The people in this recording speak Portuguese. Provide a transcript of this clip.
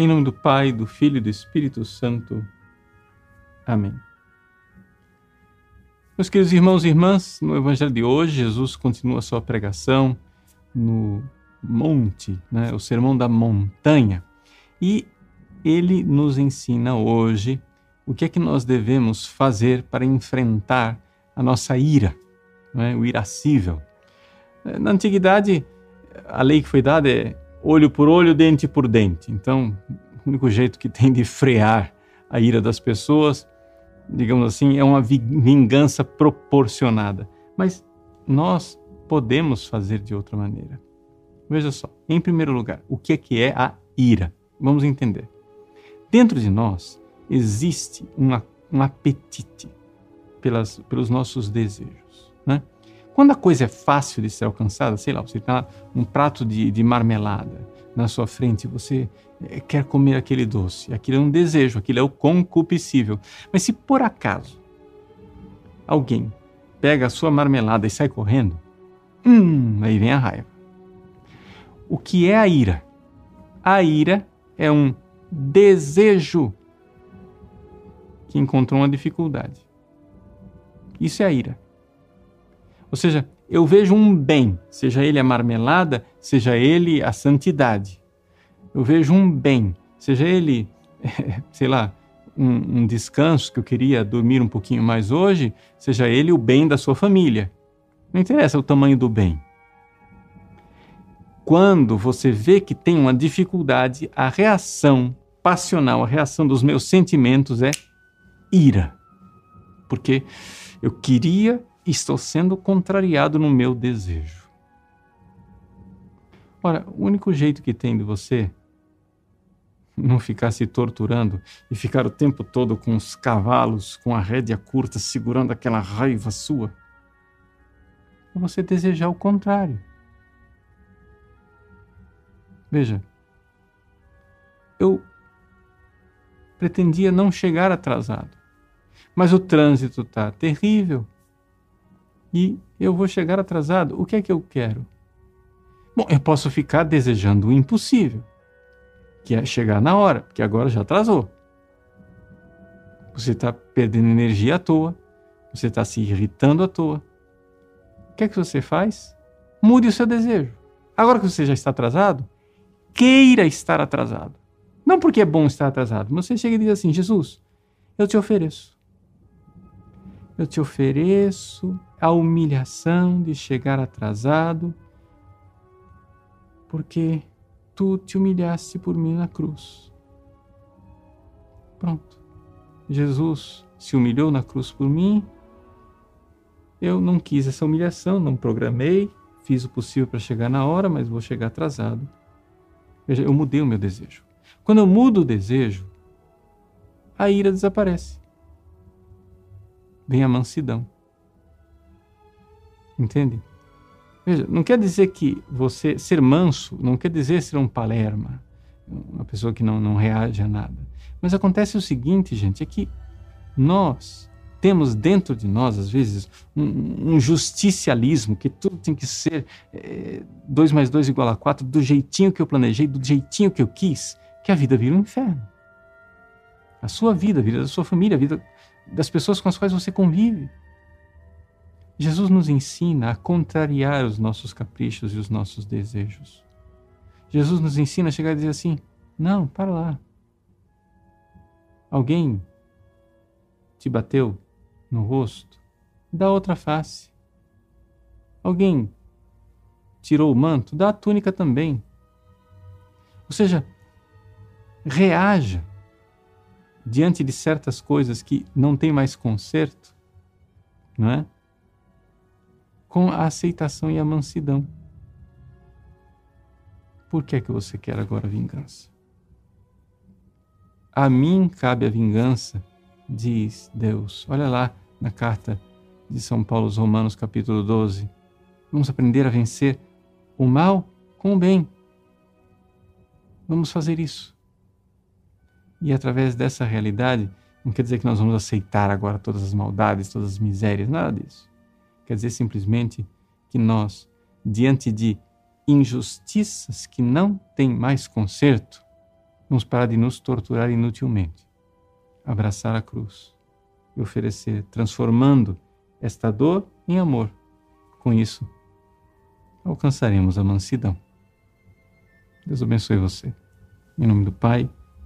Em nome do Pai, do Filho e do Espírito Santo. Amém. Meus queridos irmãos e irmãs, no Evangelho de hoje, Jesus continua sua pregação no monte, né, o sermão da montanha. E ele nos ensina hoje o que é que nós devemos fazer para enfrentar a nossa ira, né, o irascível. Na antiguidade, a lei que foi dada é olho por olho, dente por dente. Então, o único jeito que tem de frear a ira das pessoas, digamos assim, é uma vingança proporcionada. Mas nós podemos fazer de outra maneira. Veja só, em primeiro lugar, o que é que é a ira? Vamos entender. Dentro de nós existe uma, um apetite pelas, pelos nossos desejos. Né? Quando a coisa é fácil de ser alcançada, sei lá, você está um prato de, de marmelada na sua frente, você eh, quer comer aquele doce, aquilo é um desejo, aquilo é o concupiscível. Mas se por acaso alguém pega a sua marmelada e sai correndo, hum, aí vem a raiva. O que é a ira? A ira é um desejo que encontrou uma dificuldade. Isso é a ira. Ou seja, eu vejo um bem, seja ele a marmelada, seja ele a santidade. Eu vejo um bem, seja ele, sei lá, um, um, descanso que eu queria dormir um pouquinho mais hoje, seja ele o bem da sua família. Não interessa o tamanho do bem. Quando você vê que tem uma dificuldade, a reação passional, a reação dos meus sentimentos é ira. Porque eu queria estou sendo contrariado no meu desejo. Ora, o único jeito que tem de você não ficar se torturando e ficar o tempo todo com os cavalos, com a rédea curta, segurando aquela raiva sua, é você desejar o contrário. Veja, eu pretendia não chegar atrasado, mas o trânsito está terrível e eu vou chegar atrasado. O que é que eu quero? Bom, eu posso ficar desejando o impossível, que é chegar na hora, porque agora já atrasou. Você está perdendo energia à toa, você está se irritando à toa. O que é que você faz? Mude o seu desejo. Agora que você já está atrasado, queira estar atrasado. Não porque é bom estar atrasado, mas você chega e diz assim: Jesus, eu te ofereço. Eu te ofereço a humilhação de chegar atrasado, porque tu te humilhaste por mim na cruz. Pronto. Jesus se humilhou na cruz por mim. Eu não quis essa humilhação, não programei, fiz o possível para chegar na hora, mas vou chegar atrasado. Veja, eu mudei o meu desejo. Quando eu mudo o desejo, a ira desaparece. Vem a mansidão. Entende? Veja, não quer dizer que você ser manso, não quer dizer ser um palerma, uma pessoa que não, não reage a nada. Mas acontece o seguinte, gente, é que nós temos dentro de nós, às vezes, um, um justicialismo, que tudo tem que ser 2 é, mais 2 igual a 4, do jeitinho que eu planejei, do jeitinho que eu quis, que a vida vira um inferno. A sua vida, a vida da sua família, a vida das pessoas com as quais você convive. Jesus nos ensina a contrariar os nossos caprichos e os nossos desejos. Jesus nos ensina a chegar e dizer assim: não, para lá. Alguém te bateu no rosto? Dá outra face. Alguém tirou o manto? Dá a túnica também. Ou seja, reaja diante de certas coisas que não tem mais conserto, não é? com a aceitação e a mansidão. Por que é que você quer agora vingança? A mim cabe a vingança, diz Deus. Olha lá na carta de São Paulo aos Romanos, capítulo 12. Vamos aprender a vencer o mal com o bem. Vamos fazer isso. E através dessa realidade, não quer dizer que nós vamos aceitar agora todas as maldades, todas as misérias, nada disso. Quer dizer simplesmente que nós, diante de injustiças que não têm mais conserto, Vamos parar de nos torturar inutilmente. Abraçar a cruz e oferecer, transformando esta dor em amor. Com isso, alcançaremos a mansidão. Deus abençoe você. Em nome do Pai,